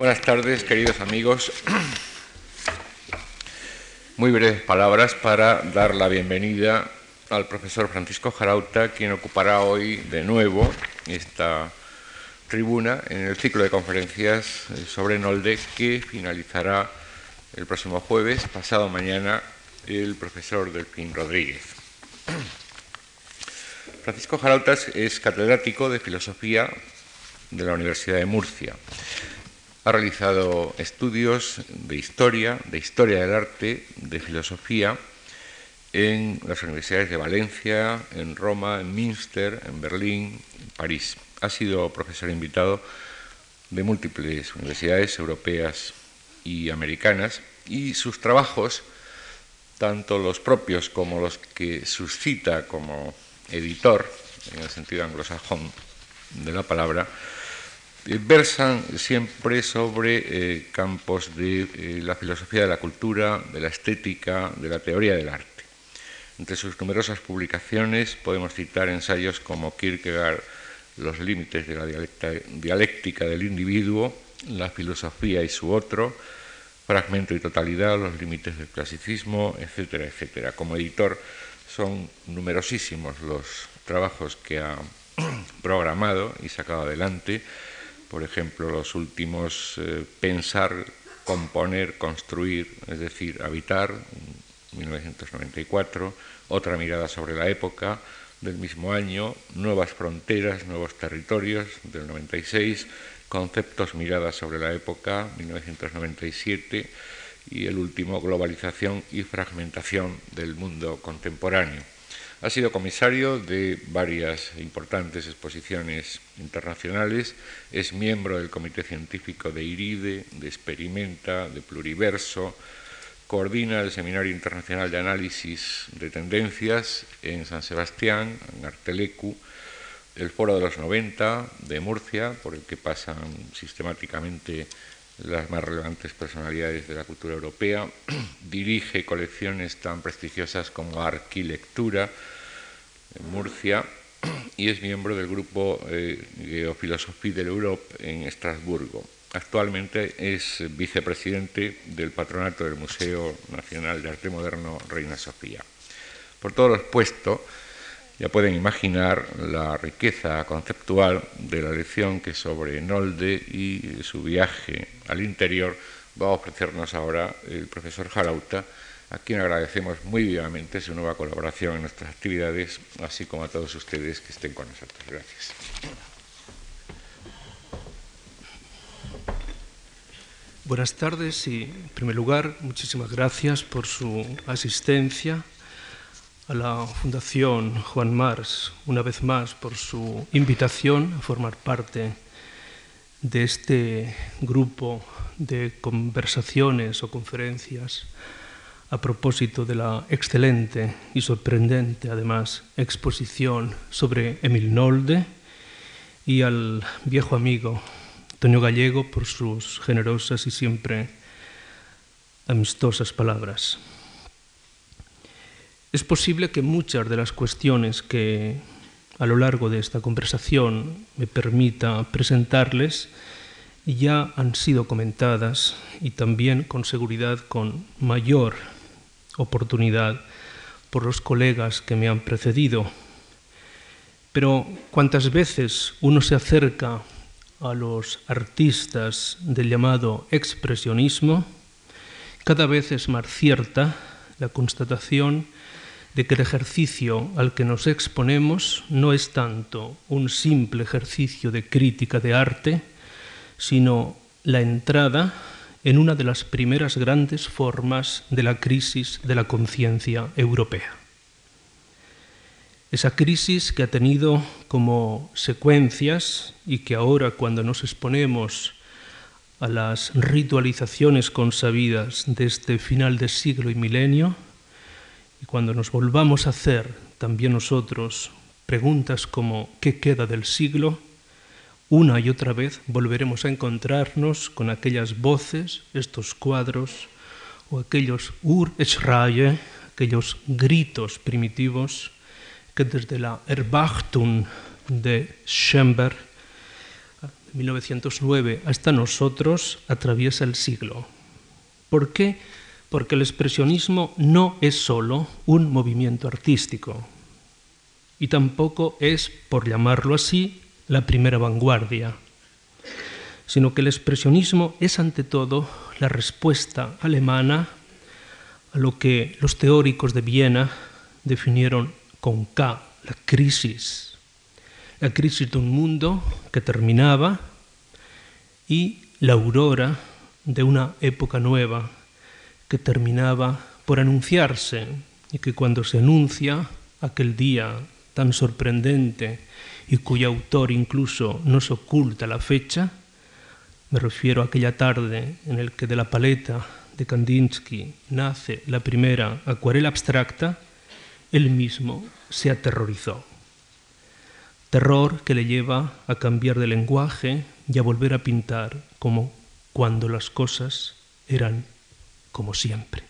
Buenas tardes, queridos amigos. Muy breves palabras para dar la bienvenida al profesor Francisco Jarauta, quien ocupará hoy de nuevo esta tribuna en el ciclo de conferencias sobre Nolde que finalizará el próximo jueves, pasado mañana, el profesor Delfín Rodríguez. Francisco Jarauta es catedrático de filosofía de la Universidad de Murcia. Ha realizado estudios de historia, de historia del arte, de filosofía en las universidades de Valencia, en Roma, en Münster, en Berlín, en París. Ha sido profesor invitado de múltiples universidades europeas y americanas y sus trabajos, tanto los propios como los que suscita como editor, en el sentido anglosajón de la palabra, versan siempre sobre eh, campos de eh, la filosofía de la cultura, de la estética, de la teoría del arte. Entre sus numerosas publicaciones podemos citar ensayos como Kierkegaard, Los límites de la dialéctica del individuo, La filosofía y su otro, Fragmento y totalidad, Los límites del clasicismo, etcétera, etcétera. Como editor son numerosísimos los trabajos que ha programado y sacado adelante por ejemplo, los últimos, eh, pensar, componer, construir, es decir, habitar, 1994, otra mirada sobre la época del mismo año, nuevas fronteras, nuevos territorios del 96, conceptos, miradas sobre la época, 1997, y el último, globalización y fragmentación del mundo contemporáneo. Ha sido comisario de varias importantes exposiciones internacionales, es miembro del Comité Científico de IRIDE, de Experimenta, de Pluriverso, coordina el Seminario Internacional de Análisis de Tendencias en San Sebastián, en Artelecu, el Foro de los 90 de Murcia, por el que pasan sistemáticamente las más relevantes personalidades de la cultura europea, dirige colecciones tan prestigiosas como Arquilectura en Murcia y es miembro del grupo eh, Geophilosophie de l'Europe en Estrasburgo. Actualmente es vicepresidente del patronato del Museo Nacional de Arte Moderno Reina Sofía. Por todo lo expuesto, ya pueden imaginar la riqueza conceptual de la lección que sobre Nolde y su viaje al interior va a ofrecernos ahora el profesor Jarauta, a quien agradecemos muy vivamente su nueva colaboración en nuestras actividades, así como a todos ustedes que estén con nosotros. Gracias. Buenas tardes y, en primer lugar, muchísimas gracias por su asistencia a la Fundación Juan Mars, una vez más, por su invitación a formar parte de este grupo de conversaciones o conferencias a propósito de la excelente y sorprendente, además, exposición sobre Emil Nolde y al viejo amigo Antonio Gallego por sus generosas y siempre amistosas palabras. Es posible que muchas de las cuestiones que a lo largo de esta conversación me permita presentarles ya han sido comentadas y también con seguridad con mayor oportunidad por los colegas que me han precedido. Pero cuantas veces uno se acerca a los artistas del llamado expresionismo, cada vez es más cierta la constatación de que el ejercicio al que nos exponemos no es tanto un simple ejercicio de crítica de arte, sino la entrada en una de las primeras grandes formas de la crisis de la conciencia europea. Esa crisis que ha tenido como secuencias y que ahora cuando nos exponemos a las ritualizaciones consabidas de este final de siglo y milenio, y cuando nos volvamos a hacer también nosotros preguntas como ¿qué queda del siglo? Una y otra vez volveremos a encontrarnos con aquellas voces, estos cuadros, o aquellos Urschreie, aquellos gritos primitivos que desde la Erbachtung de Schemberg, de 1909 hasta nosotros, atraviesa el siglo. ¿Por qué? Porque el expresionismo no es solo un movimiento artístico y tampoco es, por llamarlo así, la primera vanguardia, sino que el expresionismo es ante todo la respuesta alemana a lo que los teóricos de Viena definieron con K, la crisis. La crisis de un mundo que terminaba y la aurora de una época nueva que terminaba por anunciarse y que cuando se anuncia aquel día tan sorprendente y cuyo autor incluso nos oculta la fecha, me refiero a aquella tarde en el que de la paleta de Kandinsky nace la primera acuarela abstracta, él mismo se aterrorizó. Terror que le lleva a cambiar de lenguaje y a volver a pintar como cuando las cosas eran como siempre.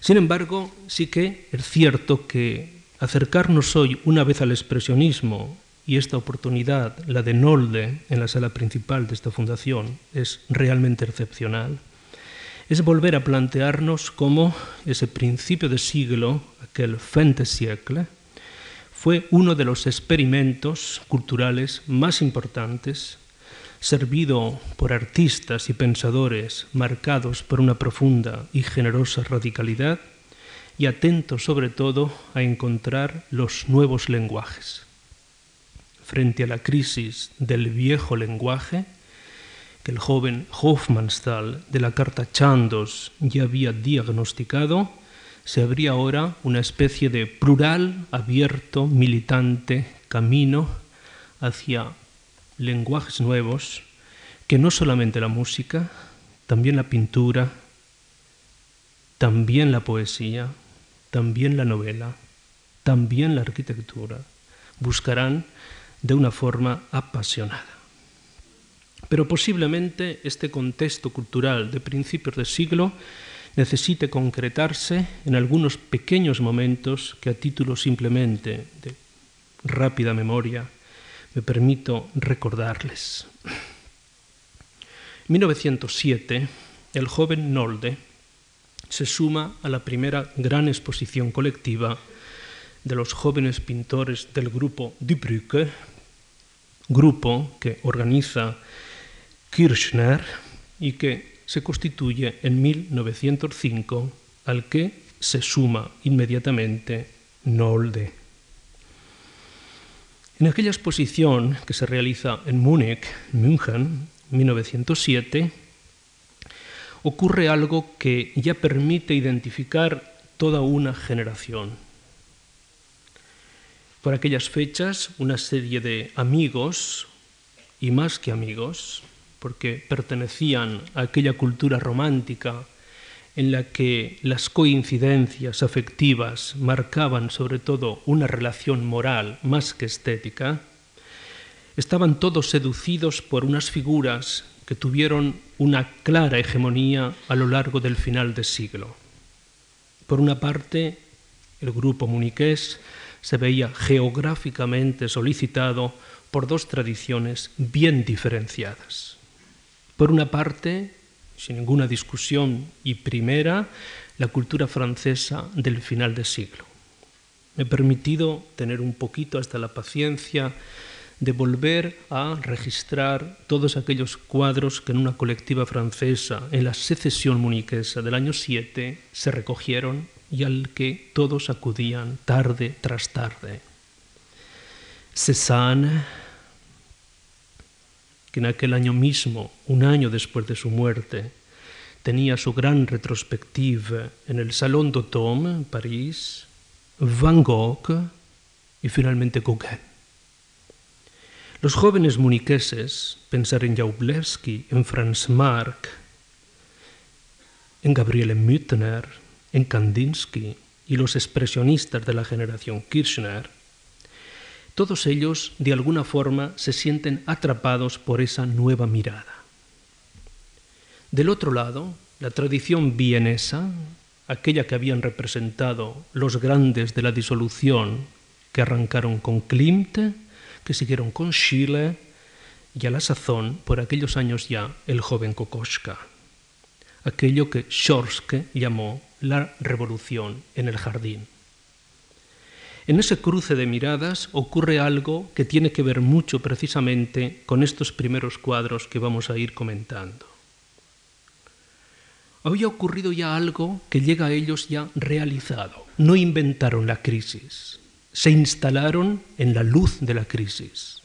Sin embargo, sí que es cierto que acercarnos hoy una vez al expresionismo y esta oportunidad, la de Nolde, en la sala principal de esta fundación, es realmente excepcional, es volver a plantearnos cómo ese principio de siglo, aquel fin de siècle, fue uno de los experimentos culturales más importantes, servido por artistas y pensadores marcados por una profunda y generosa radicalidad y atentos sobre todo a encontrar los nuevos lenguajes. Frente a la crisis del viejo lenguaje que el joven Hofmannsthal de la carta Chandos ya había diagnosticado, se abría ahora una especie de plural, abierto, militante camino hacia lenguajes nuevos que no solamente la música, también la pintura, también la poesía, también la novela, también la arquitectura buscarán de una forma apasionada. Pero posiblemente este contexto cultural de principios de siglo necesite concretarse en algunos pequeños momentos que a título simplemente de rápida memoria me permito recordarles. En 1907, el joven Nolde se suma a la primera gran exposición colectiva de los jóvenes pintores del grupo Dubrücke, grupo que organiza Kirchner y que se constituye en 1905, al que se suma inmediatamente Nolde. En aquella exposición que se realiza en Múnich, München, 1907, ocurre algo que ya permite identificar toda una generación. Por aquellas fechas una serie de amigos, y más que amigos, porque pertenecían a aquella cultura romántica en la que las coincidencias afectivas marcaban sobre todo una relación moral más que estética, estaban todos seducidos por unas figuras que tuvieron una clara hegemonía a lo largo del final del siglo. Por una parte, el grupo muniqués se veía geográficamente solicitado por dos tradiciones bien diferenciadas. Por una parte, sin ninguna discusión y primera, la cultura francesa del final del siglo. Me he permitido tener un poquito hasta la paciencia de volver a registrar todos aquellos cuadros que en una colectiva francesa, en la secesión muniquesa del año 7, se recogieron y al que todos acudían tarde tras tarde. Cézanne, que en aquel año mismo, un año después de su muerte, tenía su gran retrospectiva en el Salón d'Automne en París, Van Gogh y finalmente Gauguin. Los jóvenes muniqueses, pensar en Jaublewski, en Franz Marc, en Gabriele Müttner, en Kandinsky y los expresionistas de la generación Kirchner, todos ellos de alguna forma se sienten atrapados por esa nueva mirada. Del otro lado, la tradición vienesa, aquella que habían representado los grandes de la disolución que arrancaron con Klimt, que siguieron con Schiele y a la sazón, por aquellos años ya, el joven Kokoschka, aquello que Shorske llamó la revolución en el jardín. En ese cruce de miradas ocurre algo que tiene que ver mucho precisamente con estos primeros cuadros que vamos a ir comentando. Había ocurrido ya algo que llega a ellos ya realizado. No inventaron la crisis, se instalaron en la luz de la crisis.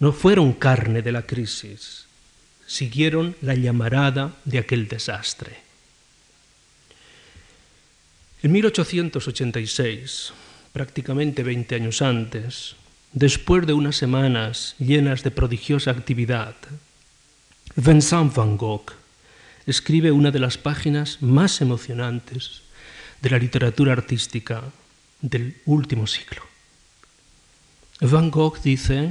No fueron carne de la crisis, siguieron la llamarada de aquel desastre. En 1886, prácticamente 20 años antes, después de unas semanas llenas de prodigiosa actividad, Vincent van Gogh escribe una de las páginas más emocionantes de la literatura artística del último siglo. Van Gogh dice,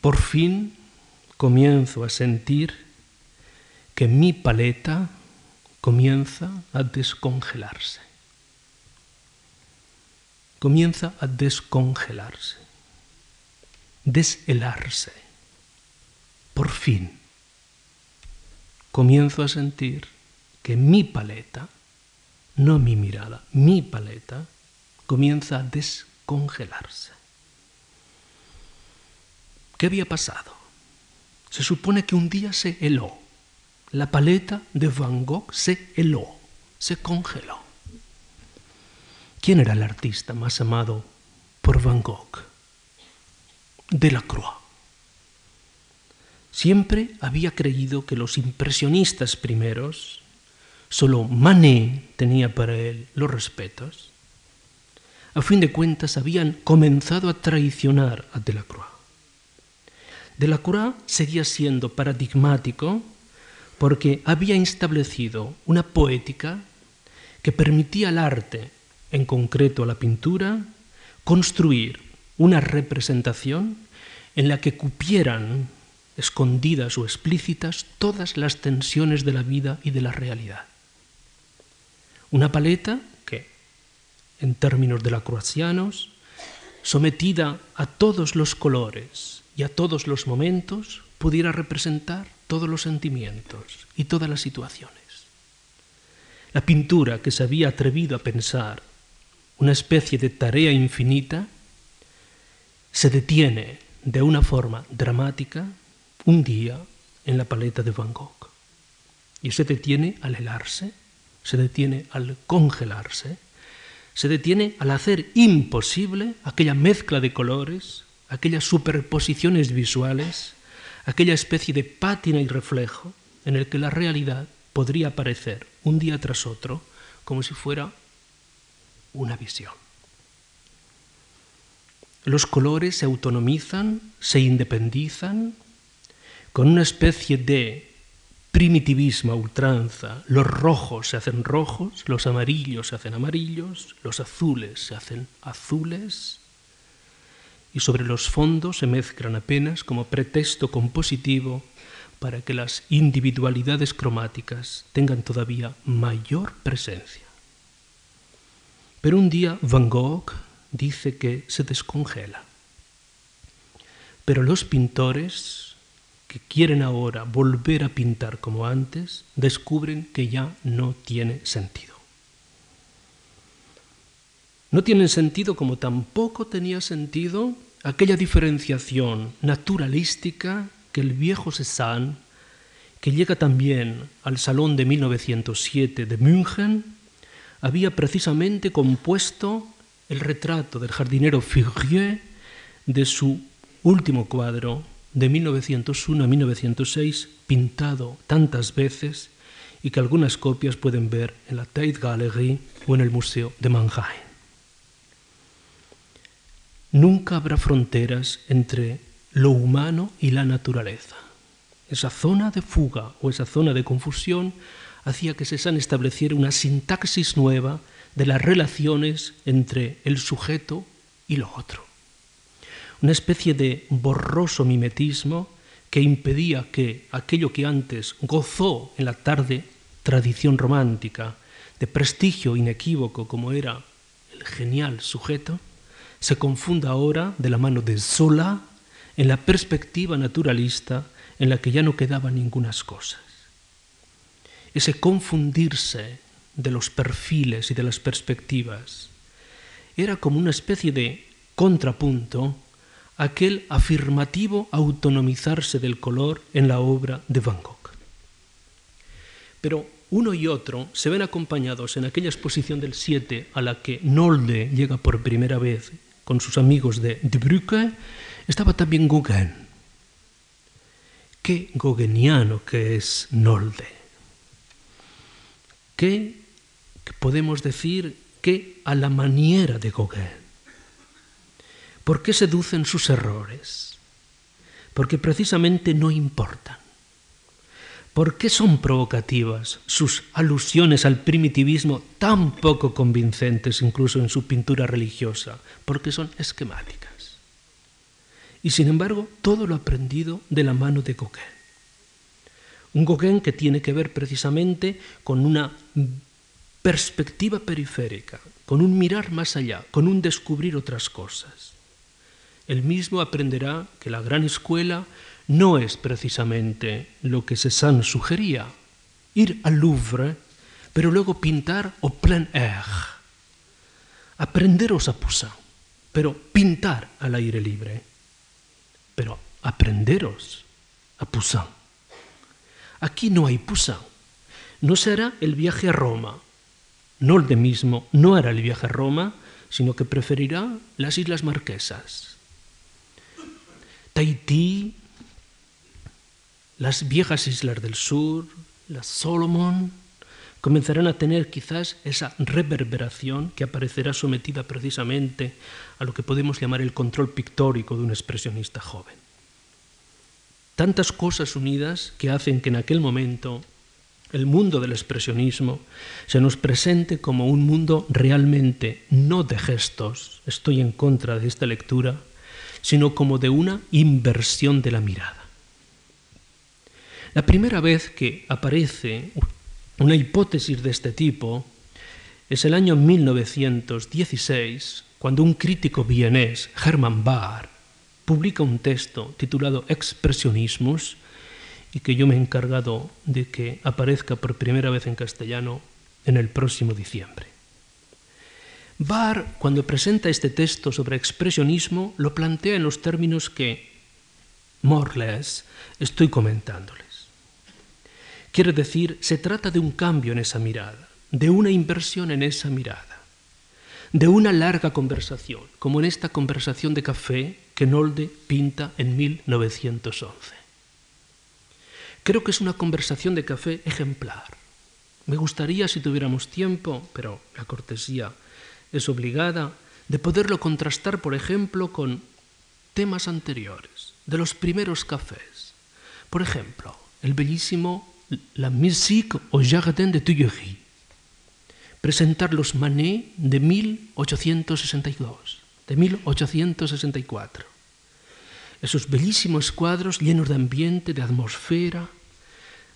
por fin comienzo a sentir que mi paleta comienza a descongelarse. Comienza a descongelarse, deshelarse. Por fin comienzo a sentir que mi paleta, no mi mirada, mi paleta, comienza a descongelarse. ¿Qué había pasado? Se supone que un día se heló. La paleta de Van Gogh se heló, se congeló. ¿Quién era el artista más amado por Van Gogh? Delacroix. Siempre había creído que los impresionistas primeros, solo Manet tenía para él los respetos, a fin de cuentas habían comenzado a traicionar a Delacroix. Delacroix seguía siendo paradigmático porque había establecido una poética que permitía al arte, en concreto a la pintura, construir una representación en la que cupieran escondidas o explícitas todas las tensiones de la vida y de la realidad. Una paleta que, en términos de la croacianos, sometida a todos los colores y a todos los momentos, pudiera representar todos los sentimientos y todas las situaciones. La pintura que se había atrevido a pensar una especie de tarea infinita se detiene de una forma dramática un día en la paleta de Van Gogh. Y se detiene al helarse, se detiene al congelarse, se detiene al hacer imposible aquella mezcla de colores, aquellas superposiciones visuales, aquella especie de pátina y reflejo en el que la realidad podría aparecer un día tras otro como si fuera una visión. Los colores se autonomizan, se independizan, con una especie de primitivismo ultranza. Los rojos se hacen rojos, los amarillos se hacen amarillos, los azules se hacen azules, y sobre los fondos se mezclan apenas como pretexto compositivo para que las individualidades cromáticas tengan todavía mayor presencia. Pero un día Van Gogh dice que se descongela. Pero los pintores que quieren ahora volver a pintar como antes, descubren que ya no tiene sentido. No tienen sentido como tampoco tenía sentido aquella diferenciación naturalística que el viejo Cézanne, que llega también al Salón de 1907 de München, había precisamente compuesto el retrato del jardinero Figurier de su último cuadro, de 1901 a 1906, pintado tantas veces y que algunas copias pueden ver en la Tate Gallery o en el Museo de Mannheim. Nunca habrá fronteras entre lo humano y la naturaleza. Esa zona de fuga o esa zona de confusión hacía que Cézanne estableciera una sintaxis nueva de las relaciones entre el sujeto y lo otro una especie de borroso mimetismo que impedía que aquello que antes gozó en la tarde tradición romántica de prestigio inequívoco como era el genial sujeto, se confunda ahora de la mano de Zola en la perspectiva naturalista en la que ya no quedaban ningunas cosas. Ese confundirse de los perfiles y de las perspectivas era como una especie de contrapunto a aquel afirmativo autonomizarse del color en la obra de Van Gogh. Pero uno y otro se ven acompañados en aquella exposición del 7 a la que Nolde llega por primera vez con sus amigos de De Bruyne, estaba también Gauguin. Qué gauguiniano que es Nolde. Qué podemos decir que a la maniera de Gauguin. ¿Por qué seducen sus errores? Porque precisamente no importan. ¿Por qué son provocativas sus alusiones al primitivismo tan poco convincentes incluso en su pintura religiosa? Porque son esquemáticas. Y sin embargo, todo lo aprendido de la mano de Gauguin. Un Gauguin que tiene que ver precisamente con una perspectiva periférica, con un mirar más allá, con un descubrir otras cosas. Él mismo aprenderá que la gran escuela no es precisamente lo que Cézanne sugería, ir al Louvre, pero luego pintar au plein air. Aprenderos a Poussin, pero pintar al aire libre. Pero aprenderos a Poussin. Aquí no hay Poussin. No será el viaje a Roma. No el de mismo, no hará el viaje a Roma, sino que preferirá las Islas Marquesas. Tahití, las viejas islas del sur, las Solomon, comenzarán a tener quizás esa reverberación que aparecerá sometida precisamente a lo que podemos llamar el control pictórico de un expresionista joven. Tantas cosas unidas que hacen que en aquel momento el mundo del expresionismo se nos presente como un mundo realmente no de gestos, estoy en contra de esta lectura, sino como de una inversión de la mirada. La primera vez que aparece una hipótesis de este tipo es el año 1916, cuando un crítico vienés, Hermann Bahr, publica un texto titulado Expressionismus y que yo me he encargado de que aparezca por primera vez en castellano en el próximo diciembre. Bahr, cuando presenta este texto sobre expresionismo, lo plantea en los términos que, more or less, estoy comentándoles. Quiere decir, se trata de un cambio en esa mirada, de una inversión en esa mirada, de una larga conversación, como en esta conversación de café que Nolde pinta en 1911. Creo que es una conversación de café ejemplar. Me gustaría, si tuviéramos tiempo, pero la cortesía es obligada, de poderlo contrastar, por ejemplo, con temas anteriores, de los primeros cafés. Por ejemplo, el bellísimo la musique au jardin de Tuileries, presentar los Manet de 1862, de 1864. Esos bellísimos cuadros llenos de ambiente, de atmósfera,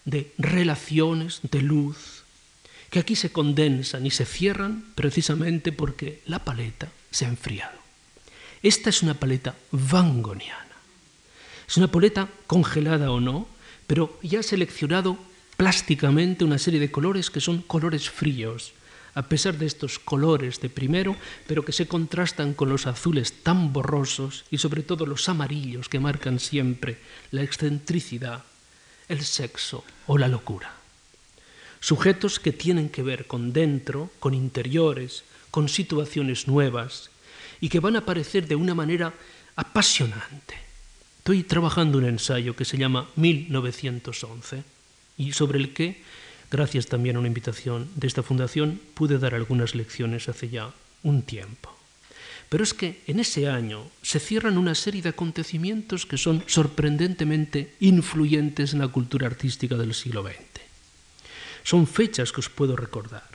de relaciones, de luz, que aquí se condensan y se cierran precisamente porque la paleta se ha enfriado. Esta es una paleta vangoniana. Es una paleta congelada o no, pero ya ha seleccionado plásticamente una serie de colores que son colores fríos, a pesar de estos colores de primero, pero que se contrastan con los azules tan borrosos y sobre todo los amarillos que marcan siempre la excentricidad, el sexo o la locura. Sujetos que tienen que ver con dentro, con interiores, con situaciones nuevas y que van a aparecer de una manera apasionante Estoy trabajando un ensayo que se llama 1911 y sobre el que, gracias también a una invitación de esta fundación, pude dar algunas lecciones hace ya un tiempo. Pero es que en ese año se cierran una serie de acontecimientos que son sorprendentemente influyentes en la cultura artística del siglo XX. Son fechas que os puedo recordar.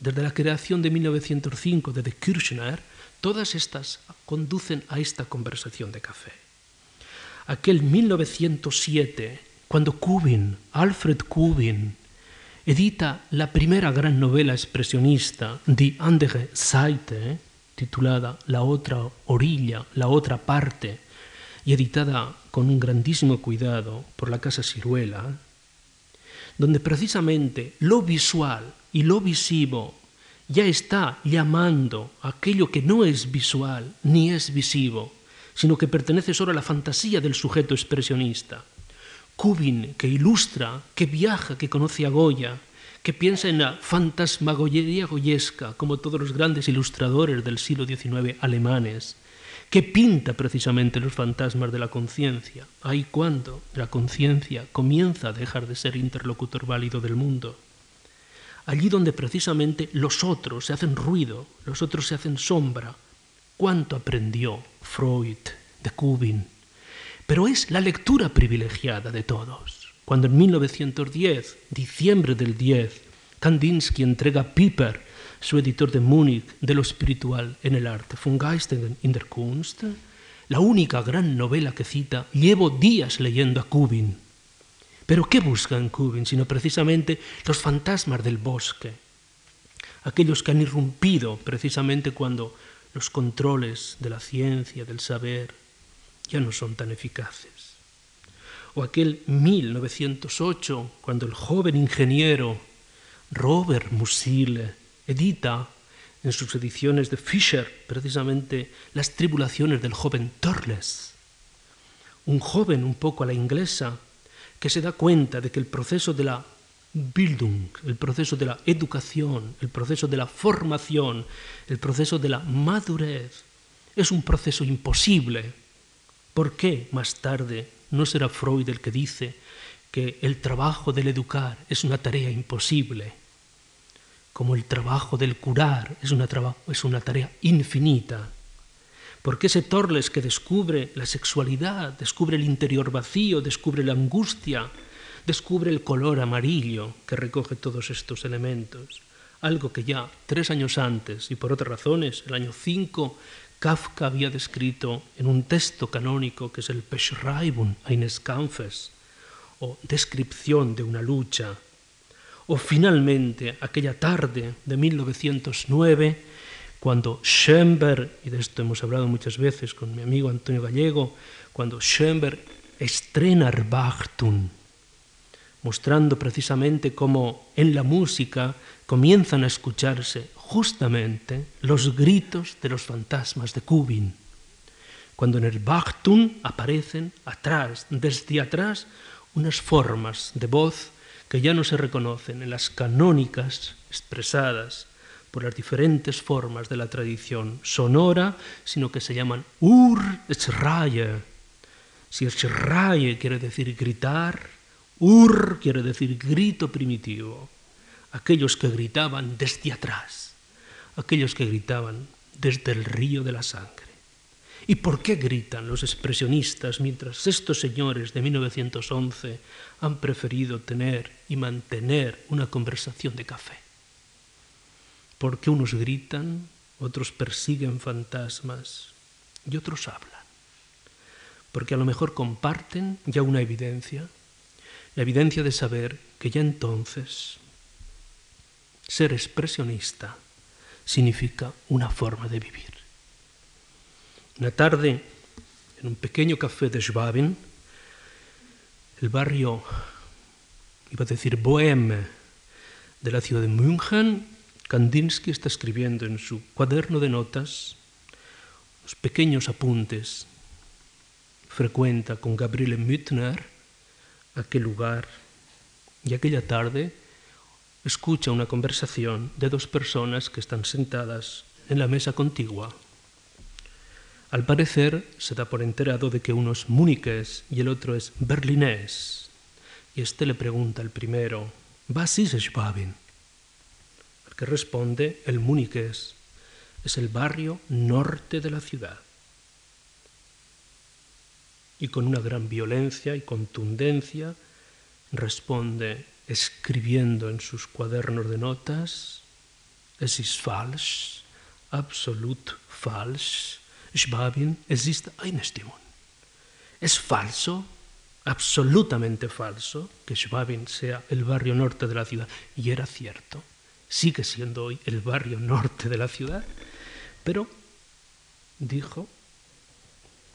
Desde la creación de 1905 de The Kirchner, todas estas conducen a esta conversación de café aquel 1907, cuando Kubin, Alfred Kubin, edita la primera gran novela expresionista, Die andere Seite, titulada La otra orilla, la otra parte, y editada con un grandísimo cuidado por la Casa Ciruela, donde precisamente lo visual y lo visivo ya está llamando a aquello que no es visual ni es visivo, sino que pertenece solo a la fantasía del sujeto expresionista. Kubin, que ilustra, que viaja, que conoce a Goya, que piensa en la fantasmagoyería goyesca, como todos los grandes ilustradores del siglo XIX alemanes, que pinta precisamente los fantasmas de la conciencia. Ahí cuando la conciencia comienza a dejar de ser interlocutor válido del mundo. Allí donde precisamente los otros se hacen ruido, los otros se hacen sombra. ¿Cuánto aprendió Freud de Kubin? Pero es la lectura privilegiada de todos. Cuando en 1910, diciembre del 10, Kandinsky entrega a Piper su editor de Múnich, de lo espiritual en el arte, Von in der Kunst, la única gran novela que cita, llevo días leyendo a Kubin. Pero ¿qué busca en Kubin? Sino precisamente los fantasmas del bosque, aquellos que han irrumpido precisamente cuando los controles de la ciencia, del saber, ya no son tan eficaces. O aquel 1908, cuando el joven ingeniero Robert Musil edita en sus ediciones de Fischer precisamente las tribulaciones del joven Torles, un joven un poco a la inglesa que se da cuenta de que el proceso de la Bildung, el proceso de la educación, el proceso de la formación, el proceso de la madurez, es un proceso imposible. ¿Por qué más tarde no será Freud el que dice que el trabajo del educar es una tarea imposible? como el trabajo del curar es una, tarea infinita. Porque ese Torles que descubre la sexualidad, descubre el interior vacío, descubre la angustia, descubre el color amarillo que recoge todos estos elementos, algo que ya tres años antes y por otras razones, el año 5, Kafka había descrito en un texto canónico que es el Beschreibung eines Kampfes, o descripción de una lucha, o finalmente aquella tarde de 1909, cuando Schoenberg, y de esto hemos hablado muchas veces con mi amigo Antonio Gallego, cuando Schoenberg estrena Erwachtun, mostrando precisamente cómo en la música comienzan a escucharse justamente los gritos de los fantasmas de Kubin. Cuando en el Bachtun aparecen atrás, desde atrás, unas formas de voz que ya no se reconocen en las canónicas expresadas por las diferentes formas de la tradición sonora, sino que se llaman Ur-Schraie. Si Schraie quiere decir gritar, Ur quiere decir grito primitivo. Aquellos que gritaban desde atrás, aquellos que gritaban desde el río de la sangre. ¿Y por qué gritan los expresionistas mientras estos señores de 1911 han preferido tener y mantener una conversación de café? Porque unos gritan, otros persiguen fantasmas y otros hablan. Porque a lo mejor comparten ya una evidencia, la evidencia de saber que ya entonces ser expresionista significa una forma de vivir. Una tarde, en un pequeño café de Schwabing, el barrio, iba a decir bohème, de la ciudad de München, Kandinsky está escribiendo en su cuaderno de notas los pequeños apuntes. Frecuenta con Gabriele Müttner aquel lugar y aquella tarde escucha una conversación de dos personas que están sentadas en la mesa contigua. Al parecer se da por enterado de que uno es múniques y el otro es berlinés. Y este le pregunta al primero, ¿Was ist Schwabing? Al que responde, el múniques es el barrio norte de la ciudad. Y con una gran violencia y contundencia responde escribiendo en sus cuadernos de notas, es ist falsch, absolut falsch, Schwabing existe eine Stimmung. Es falso, absolutamente falso, que Schwabing sea el barrio norte de la ciudad. Y era cierto, sigue siendo hoy el barrio norte de la ciudad. Pero, dijo,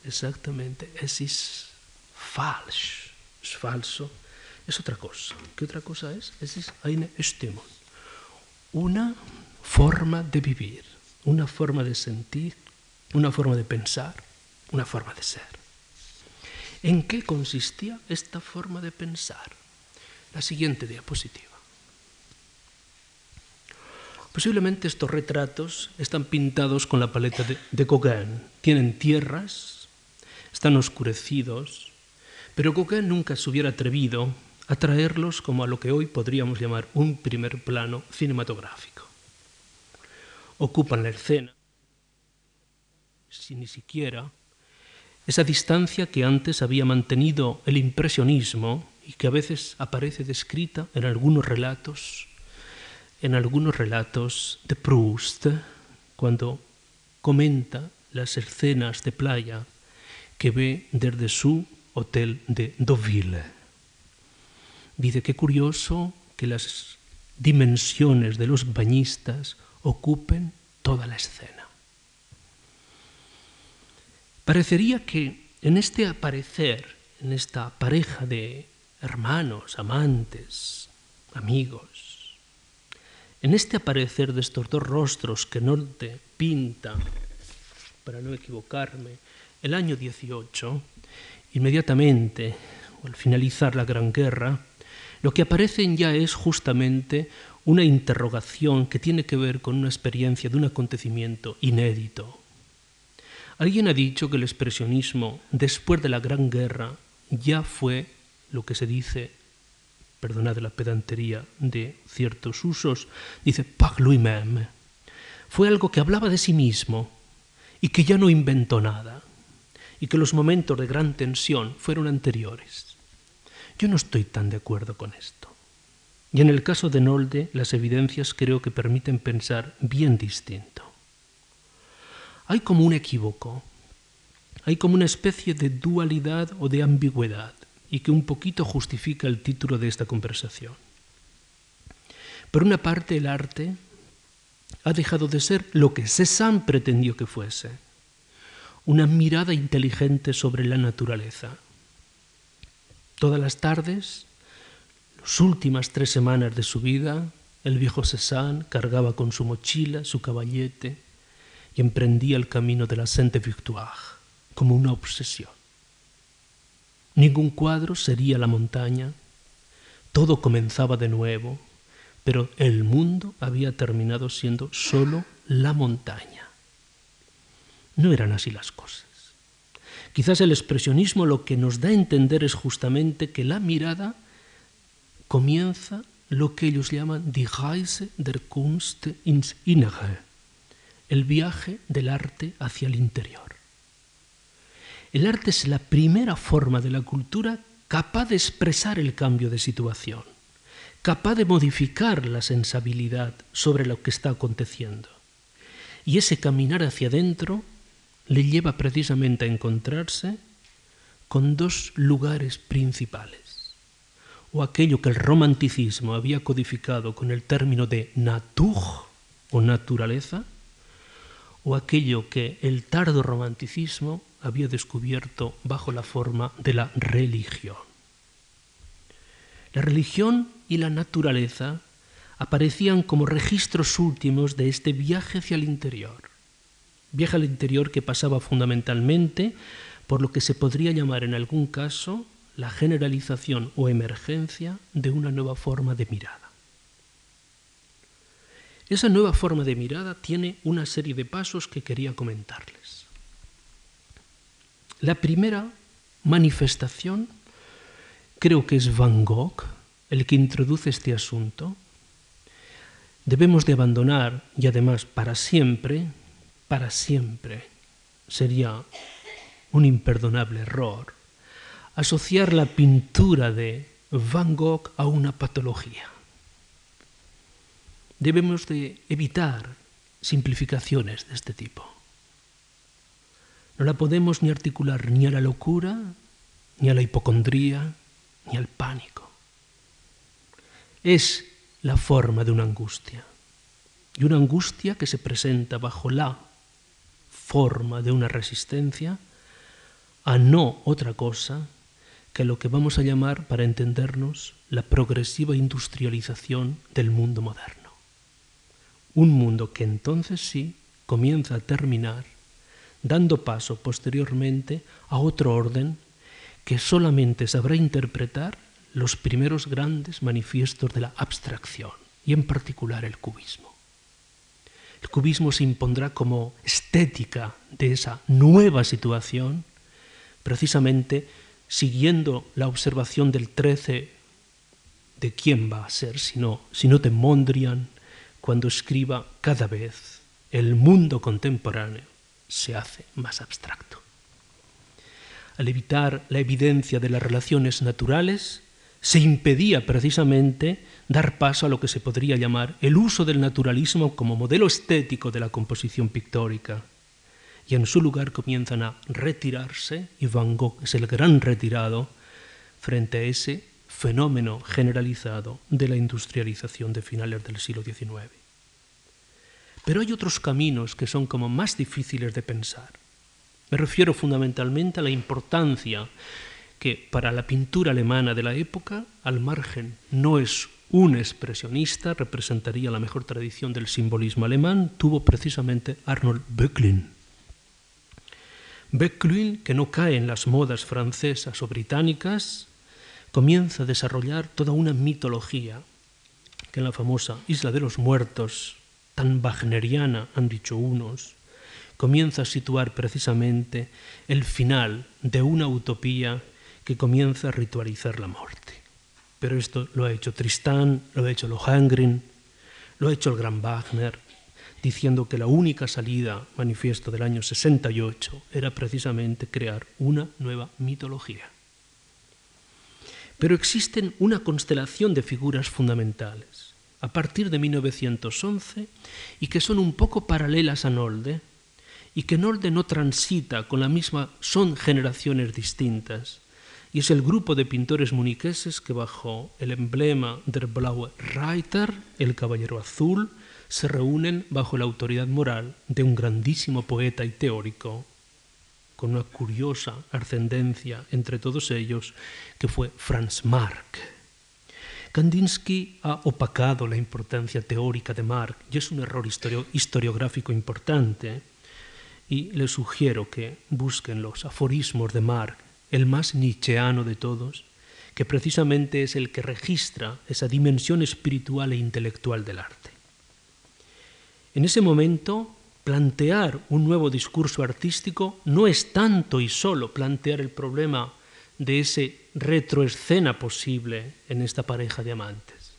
exactamente, es ist falsch, es falso, es otra cosa. ¿Qué otra cosa es? Es eine Stimmung, una forma de vivir, una forma de sentir, una forma de pensar, una forma de ser. ¿En qué consistía esta forma de pensar? La siguiente diapositiva. Posiblemente estos retratos están pintados con la paleta de, de Gauguin. Tienen tierras, están oscurecidos, pero Gauguin nunca se hubiera atrevido a traerlos como a lo que hoy podríamos llamar un primer plano cinematográfico. Ocupan la escena, sin ni siquiera esa distancia que antes había mantenido el impresionismo y que a veces aparece descrita en algunos relatos en algunos relatos de Proust, cuando comenta las escenas de playa que ve desde su hotel de Deauville. Dice que curioso que las dimensiones de los bañistas ocupen toda la escena. Parecería que en este aparecer, en esta pareja de hermanos, amantes, amigos, en este aparecer de estos dos rostros que Norte pinta, para no equivocarme, el año 18, inmediatamente, al finalizar la Gran Guerra, lo que aparecen ya es justamente una interrogación que tiene que ver con una experiencia de un acontecimiento inédito. Alguien ha dicho que el expresionismo, después de la Gran Guerra, ya fue lo que se dice perdonad la pedantería de ciertos usos, dice par lui-même. Fue algo que hablaba de sí mismo y que ya no inventó nada, y que los momentos de gran tensión fueron anteriores. Yo no estoy tan de acuerdo con esto. Y en el caso de Nolde, las evidencias creo que permiten pensar bien distinto. Hay como un equívoco, hay como una especie de dualidad o de ambigüedad y que un poquito justifica el título de esta conversación. Por una parte, el arte ha dejado de ser lo que Cézanne pretendió que fuese, una mirada inteligente sobre la naturaleza. Todas las tardes, las últimas tres semanas de su vida, el viejo Cézanne cargaba con su mochila, su caballete, y emprendía el camino de la Sainte Victoire como una obsesión. Ningún cuadro sería la montaña, todo comenzaba de nuevo, pero el mundo había terminado siendo solo la montaña. No eran así las cosas. Quizás el expresionismo lo que nos da a entender es justamente que la mirada comienza lo que ellos llaman die Reise der Kunst ins Innere, el viaje del arte hacia el interior. El arte es la primera forma de la cultura capaz de expresar el cambio de situación, capaz de modificar la sensibilidad sobre lo que está aconteciendo. Y ese caminar hacia adentro le lleva precisamente a encontrarse con dos lugares principales, o aquello que el romanticismo había codificado con el término de nature o naturaleza, o aquello que el tardo romanticismo había descubierto bajo la forma de la religión. La religión y la naturaleza aparecían como registros últimos de este viaje hacia el interior. Viaje al interior que pasaba fundamentalmente por lo que se podría llamar en algún caso la generalización o emergencia de una nueva forma de mirada. Esa nueva forma de mirada tiene una serie de pasos que quería comentarles. La primera manifestación creo que es Van Gogh el que introduce este asunto. Debemos de abandonar, y además para siempre, para siempre, sería un imperdonable error, asociar la pintura de Van Gogh a una patología. Debemos de evitar simplificaciones de este tipo. No la podemos ni articular ni a la locura, ni a la hipocondría, ni al pánico. Es la forma de una angustia. Y una angustia que se presenta bajo la forma de una resistencia a no otra cosa que lo que vamos a llamar, para entendernos, la progresiva industrialización del mundo moderno. Un mundo que entonces sí comienza a terminar, dando paso posteriormente a otro orden que solamente sabrá interpretar los primeros grandes manifiestos de la abstracción, y en particular el cubismo. El cubismo se impondrá como estética de esa nueva situación, precisamente siguiendo la observación del 13 de quién va a ser, sino, sino de Mondrian, cuando escriba cada vez el mundo contemporáneo se hace más abstracto. Al evitar la evidencia de las relaciones naturales, se impedía precisamente dar paso a lo que se podría llamar el uso del naturalismo como modelo estético de la composición pictórica. Y en su lugar comienzan a retirarse, y Van Gogh es el gran retirado frente a ese fenómeno generalizado de la industrialización de finales del siglo XIX. Pero hay otros caminos que son como más difíciles de pensar. Me refiero fundamentalmente a la importancia que para la pintura alemana de la época, al margen, no es un expresionista, representaría la mejor tradición del simbolismo alemán, tuvo precisamente Arnold Böcklin. Böcklin, que no cae en las modas francesas o británicas, comienza a desarrollar toda una mitología que en la famosa Isla de los Muertos, tan wagneriana, han dicho unos, comienza a situar precisamente el final de una utopía que comienza a ritualizar la muerte. Pero esto lo ha hecho Tristán, lo ha hecho Lohengrin, lo ha hecho el gran Wagner, diciendo que la única salida manifiesto del año 68 era precisamente crear una nueva mitología. Pero existen una constelación de figuras fundamentales a partir de 1911 y que son un poco paralelas a Nolde y que Nolde no transita con la misma, son generaciones distintas, y es el grupo de pintores muniqueses que bajo el emblema der Blaue Reiter, el Caballero Azul, se reúnen bajo la autoridad moral de un grandísimo poeta y teórico, con una curiosa ascendencia entre todos ellos, que fue Franz Marc. Kandinsky ha opacado la importancia teórica de Marc y es un error historiográfico importante. Y les sugiero que busquen los aforismos de Marc el más nietzscheano de todos, que precisamente es el que registra esa dimensión espiritual e intelectual del arte. En ese momento, plantear un nuevo discurso artístico no es tanto y solo plantear el problema de ese retroescena posible en esta pareja de amantes,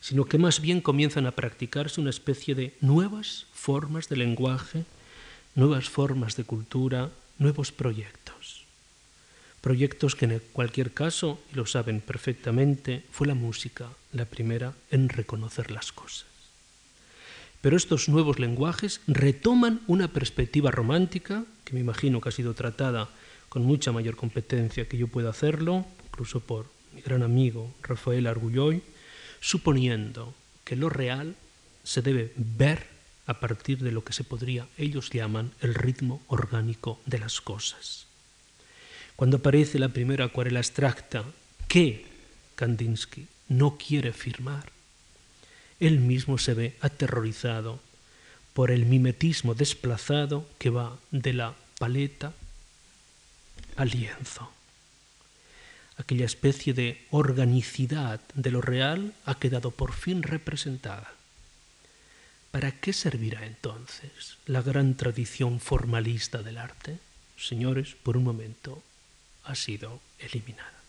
sino que más bien comienzan a practicarse una especie de nuevas formas de lenguaje, nuevas formas de cultura, nuevos proyectos. Proyectos que en cualquier caso, y lo saben perfectamente, fue la música la primera en reconocer las cosas. Pero estos nuevos lenguajes retoman una perspectiva romántica, que me imagino que ha sido tratada con mucha mayor competencia que yo pueda hacerlo, incluso por mi gran amigo Rafael Argulloy, suponiendo que lo real se debe ver a partir de lo que se podría, ellos llaman, el ritmo orgánico de las cosas. Cuando aparece la primera acuarela abstracta que Kandinsky no quiere firmar, él mismo se ve aterrorizado por el mimetismo desplazado que va de la paleta al lienzo. Aquella especie de organicidad de lo real ha quedado por fin representada. ¿Para qué servirá entonces la gran tradición formalista del arte? Señores, por un momento, ha sido eliminada.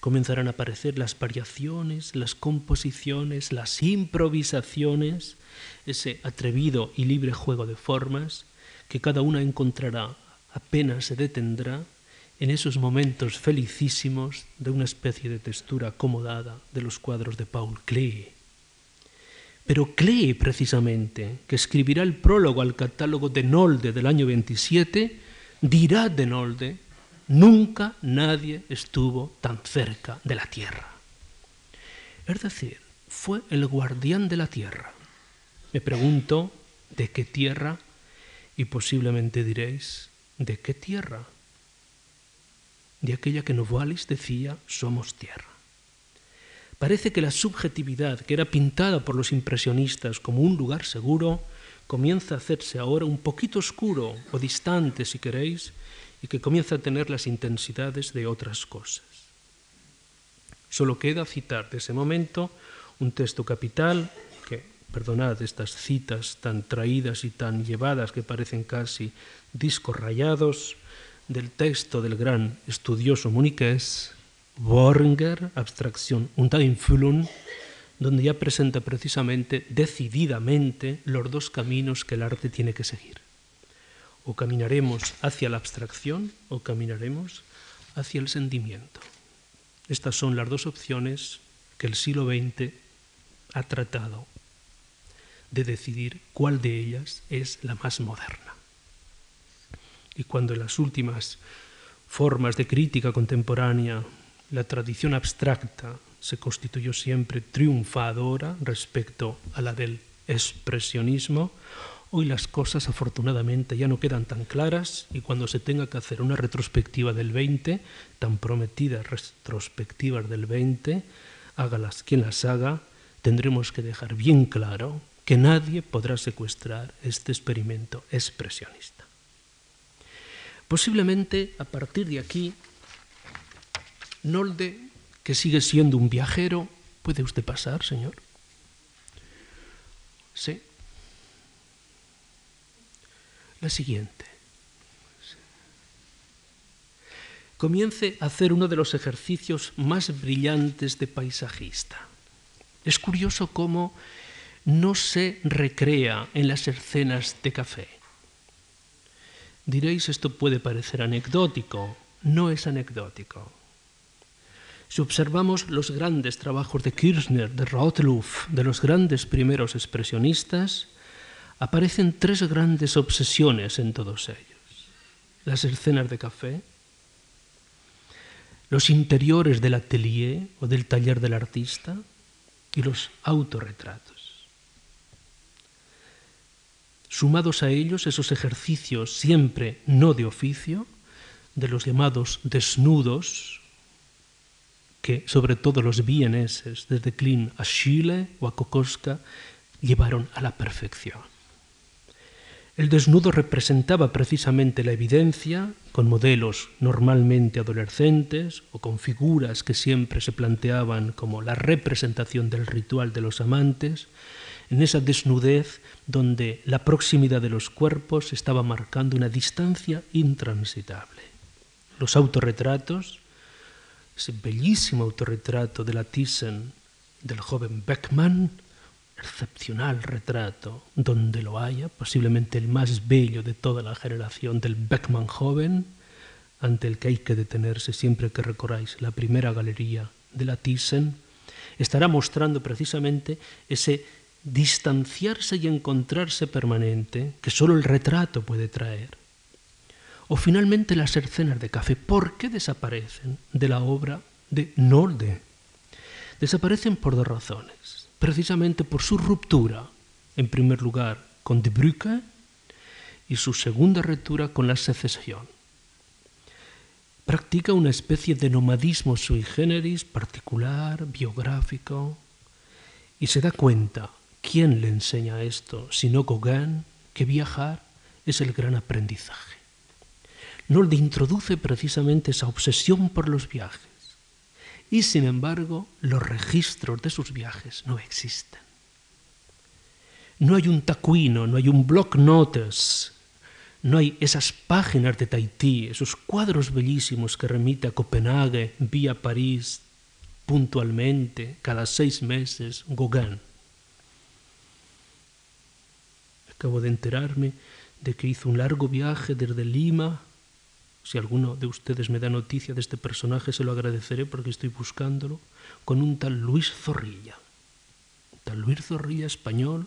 Comenzarán a aparecer las variaciones, las composiciones, las improvisaciones, ese atrevido y libre juego de formas que cada una encontrará apenas se detendrá en esos momentos felicísimos de una especie de textura acomodada de los cuadros de Paul Klee. Pero Klee, precisamente, que escribirá el prólogo al catálogo de Nolde del año 27, dirá de Nolde Nunca nadie estuvo tan cerca de la tierra. Es decir, fue el guardián de la tierra. Me pregunto, ¿de qué tierra? Y posiblemente diréis, ¿de qué tierra? de aquella que Novalis decía somos tierra. Parece que la subjetividad que era pintada por los impresionistas como un lugar seguro comienza a hacerse ahora un poquito oscuro o distante, si queréis, y que comienza a tener las intensidades de otras cosas. Solo queda citar de ese momento un texto capital que, perdonad estas citas tan traídas y tan llevadas que parecen casi discos rayados, del texto del gran estudioso muniqués Worringer, Abstracción und Einfühlung, donde ya presenta precisamente decididamente los dos caminos que el arte tiene que seguir. O caminaremos hacia la abstracción o caminaremos hacia el sentimiento. Estas son las dos opciones que el siglo XX ha tratado de decidir cuál de ellas es la más moderna. Y cuando en las últimas formas de crítica contemporánea la tradición abstracta se constituyó siempre triunfadora respecto a la del expresionismo, hoy las cosas afortunadamente ya no quedan tan claras y cuando se tenga que hacer una retrospectiva del 20, tan prometidas retrospectivas del 20, hágalas quien las haga, tendremos que dejar bien claro que nadie podrá secuestrar este experimento expresionista. Posiblemente a partir de aquí, Nolde, que sigue siendo un viajero, ¿puede usted pasar, señor? Sí. La siguiente. Comience a hacer uno de los ejercicios más brillantes de paisajista. Es curioso cómo no se recrea en las escenas de café. Diréis, esto puede parecer anecdótico. No es anecdótico. Si observamos los grandes trabajos de Kirchner, de Rothluff, de los grandes primeros expresionistas, aparecen tres grandes obsesiones en todos ellos. Las escenas de café, los interiores del atelier o del taller del artista y los autorretratos. Sumados a ellos esos ejercicios siempre no de oficio, de los llamados desnudos, que sobre todo los vieneses, desde Klein a Schiele o a Kokoska, llevaron a la perfección. El desnudo representaba precisamente la evidencia, con modelos normalmente adolescentes o con figuras que siempre se planteaban como la representación del ritual de los amantes, en esa desnudez donde la proximidad de los cuerpos estaba marcando una distancia intransitable. Los autorretratos, ese bellísimo autorretrato de la Thyssen del joven Beckmann, excepcional retrato donde lo haya, posiblemente el más bello de toda la generación del Beckmann joven, ante el que hay que detenerse siempre que recorráis la primera galería de la Thyssen, estará mostrando precisamente ese distanciarse y encontrarse permanente que solo el retrato puede traer. O finalmente las escenas de café, ¿por qué desaparecen de la obra de Nolde? Desaparecen por dos razones. Precisamente por su ruptura, en primer lugar, con De Bruyne y su segunda ruptura con la secesión. Practica una especie de nomadismo sui generis particular, biográfico, y se da cuenta ¿Quién le enseña esto sino Gauguin que viajar es el gran aprendizaje? No le introduce precisamente esa obsesión por los viajes. Y sin embargo, los registros de sus viajes no existen. No hay un tacuino, no hay un block notes, no hay esas páginas de Tahití, esos cuadros bellísimos que remite a Copenhague, vía París, puntualmente, cada seis meses, Gauguin. Acabo de enterarme de que hizo un largo viaje desde Lima. Si alguno de ustedes me da noticia de este personaje, se lo agradeceré porque estoy buscándolo, con un tal Luis Zorrilla. Tal Luis Zorrilla español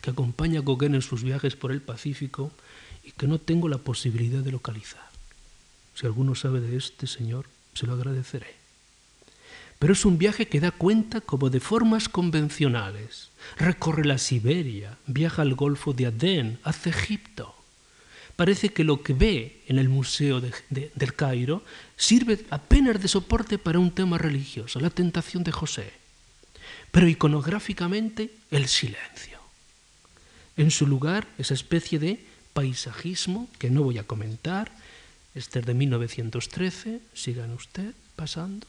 que acompaña a Gauguin en sus viajes por el Pacífico y que no tengo la posibilidad de localizar. Si alguno sabe de este señor, se lo agradeceré. Pero es un viaje que da cuenta como de formas convencionales. Recorre la Siberia, viaja al Golfo de Adén, hace Egipto. Parece que lo que ve en el Museo del Cairo sirve apenas de soporte para un tema religioso, la tentación de José, pero iconográficamente el silencio. En su lugar, esa especie de paisajismo que no voy a comentar, este es de 1913, sigan usted pasando.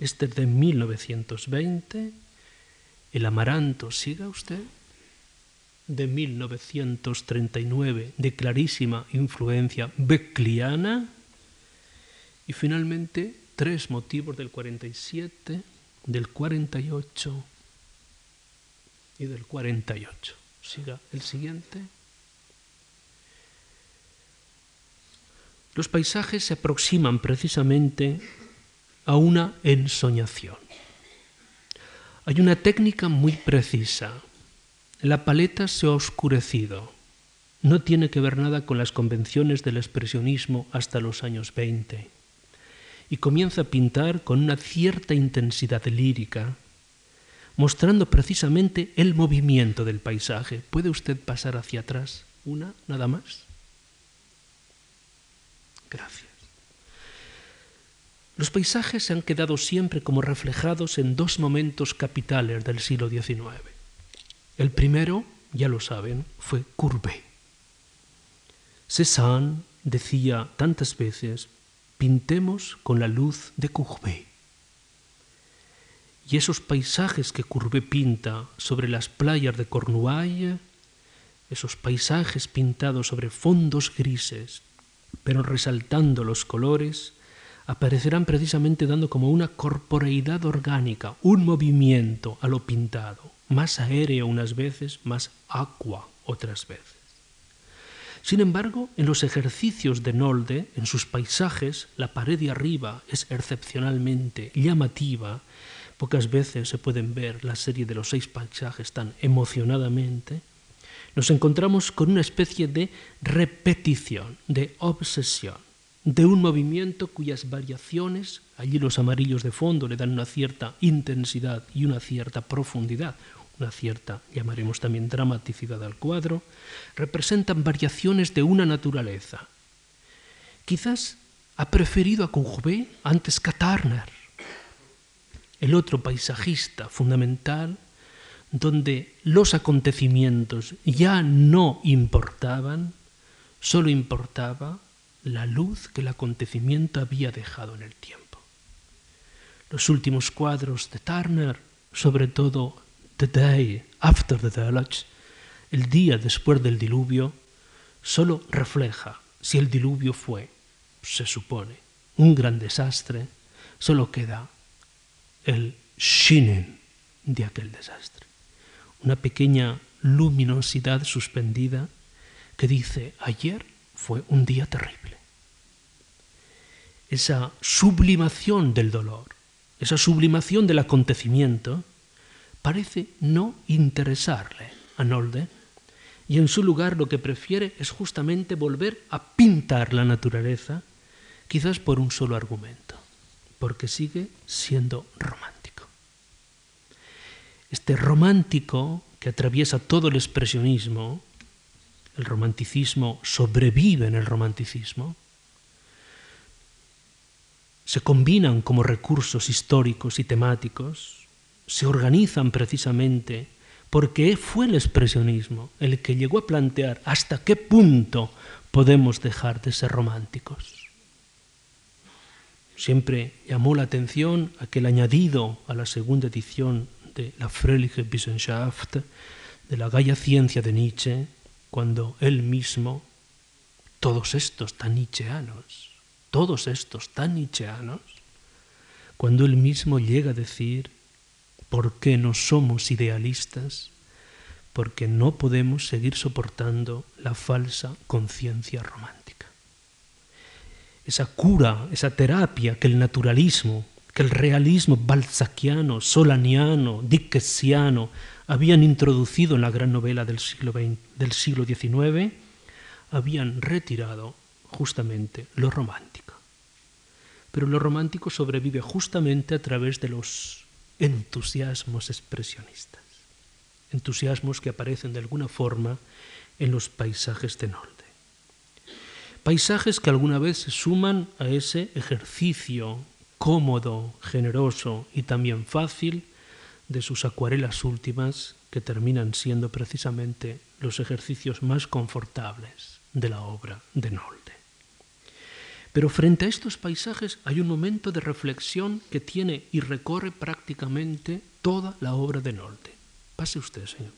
Este es de 1920, el amaranto, siga usted de 1939 de clarísima influencia beckliana y finalmente tres motivos del 47, del 48 y del 48. Siga el siguiente. Los paisajes se aproximan precisamente a una ensoñación. Hay una técnica muy precisa la paleta se ha oscurecido. No tiene que ver nada con las convenciones del expresionismo hasta los años 20. Y comienza a pintar con una cierta intensidad lírica, mostrando precisamente el movimiento del paisaje. ¿Puede usted pasar hacia atrás? Una, nada más. Gracias. Los paisajes se han quedado siempre como reflejados en dos momentos capitales del siglo XIX. El primero, ya lo saben, fue Courbet. Cézanne decía tantas veces, pintemos con la luz de Courbet. Y esos paisajes que Courbet pinta sobre las playas de Cornouailles, esos paisajes pintados sobre fondos grises, pero resaltando los colores, aparecerán precisamente dando como una corporeidad orgánica, un movimiento a lo pintado más aéreo unas veces, más aqua otras veces. Sin embargo, en los ejercicios de Nolde, en sus paisajes, la pared de arriba es excepcionalmente llamativa. Pocas veces se pueden ver la serie de los seis paisajes tan emocionadamente. Nos encontramos con una especie de repetición, de obsesión, de un movimiento cuyas variaciones, allí los amarillos de fondo le dan una cierta intensidad y una cierta profundidad, una cierta, llamaremos también dramaticidad al cuadro, representan variaciones de una naturaleza. Quizás ha preferido a Courbet antes que a Turner, el otro paisajista fundamental, donde los acontecimientos ya no importaban, solo importaba la luz que el acontecimiento había dejado en el tiempo. Los últimos cuadros de Turner, sobre todo el día después del diluvio, solo refleja si el diluvio fue, se supone, un gran desastre, solo queda el shining de aquel desastre. Una pequeña luminosidad suspendida que dice, ayer fue un día terrible. Esa sublimación del dolor, esa sublimación del acontecimiento, parece no interesarle a Nolde y en su lugar lo que prefiere es justamente volver a pintar la naturaleza, quizás por un solo argumento, porque sigue siendo romántico. Este romántico que atraviesa todo el expresionismo, el romanticismo sobrevive en el romanticismo, se combinan como recursos históricos y temáticos, se organizan precisamente porque fue el expresionismo el que llegó a plantear hasta qué punto podemos dejar de ser románticos. Siempre llamó la atención aquel añadido a la segunda edición de la Freiliche Wissenschaft, de la Gaia Ciencia de Nietzsche, cuando él mismo, todos estos tan nietzscheanos, todos estos tan nietzscheanos, cuando él mismo llega a decir ¿Por qué no somos idealistas? Porque no podemos seguir soportando la falsa conciencia romántica. Esa cura, esa terapia que el naturalismo, que el realismo balzaquiano, solaniano, dickesiano habían introducido en la gran novela del siglo, del siglo XIX, habían retirado justamente lo romántico. Pero lo romántico sobrevive justamente a través de los entusiasmos expresionistas, entusiasmos que aparecen de alguna forma en los paisajes de Nolde. Paisajes que alguna vez se suman a ese ejercicio cómodo, generoso y también fácil de sus acuarelas últimas que terminan siendo precisamente los ejercicios más confortables de la obra de Nolde. Pero frente a estos paisajes hay un momento de reflexión que tiene y recorre prácticamente toda la obra de Nolde. Pase usted, señor.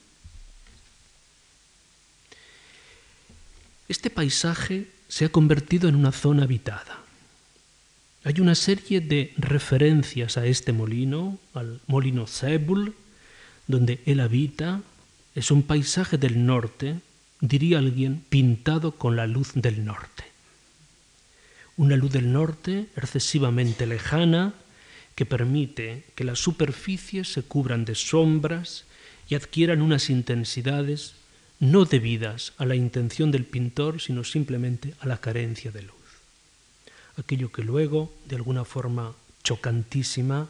Este paisaje se ha convertido en una zona habitada. Hay una serie de referencias a este molino, al molino Zebul, donde él habita. Es un paisaje del norte, diría alguien, pintado con la luz del norte. Una luz del norte excesivamente lejana que permite que las superficies se cubran de sombras y adquieran unas intensidades no debidas a la intención del pintor, sino simplemente a la carencia de luz. Aquello que luego, de alguna forma chocantísima,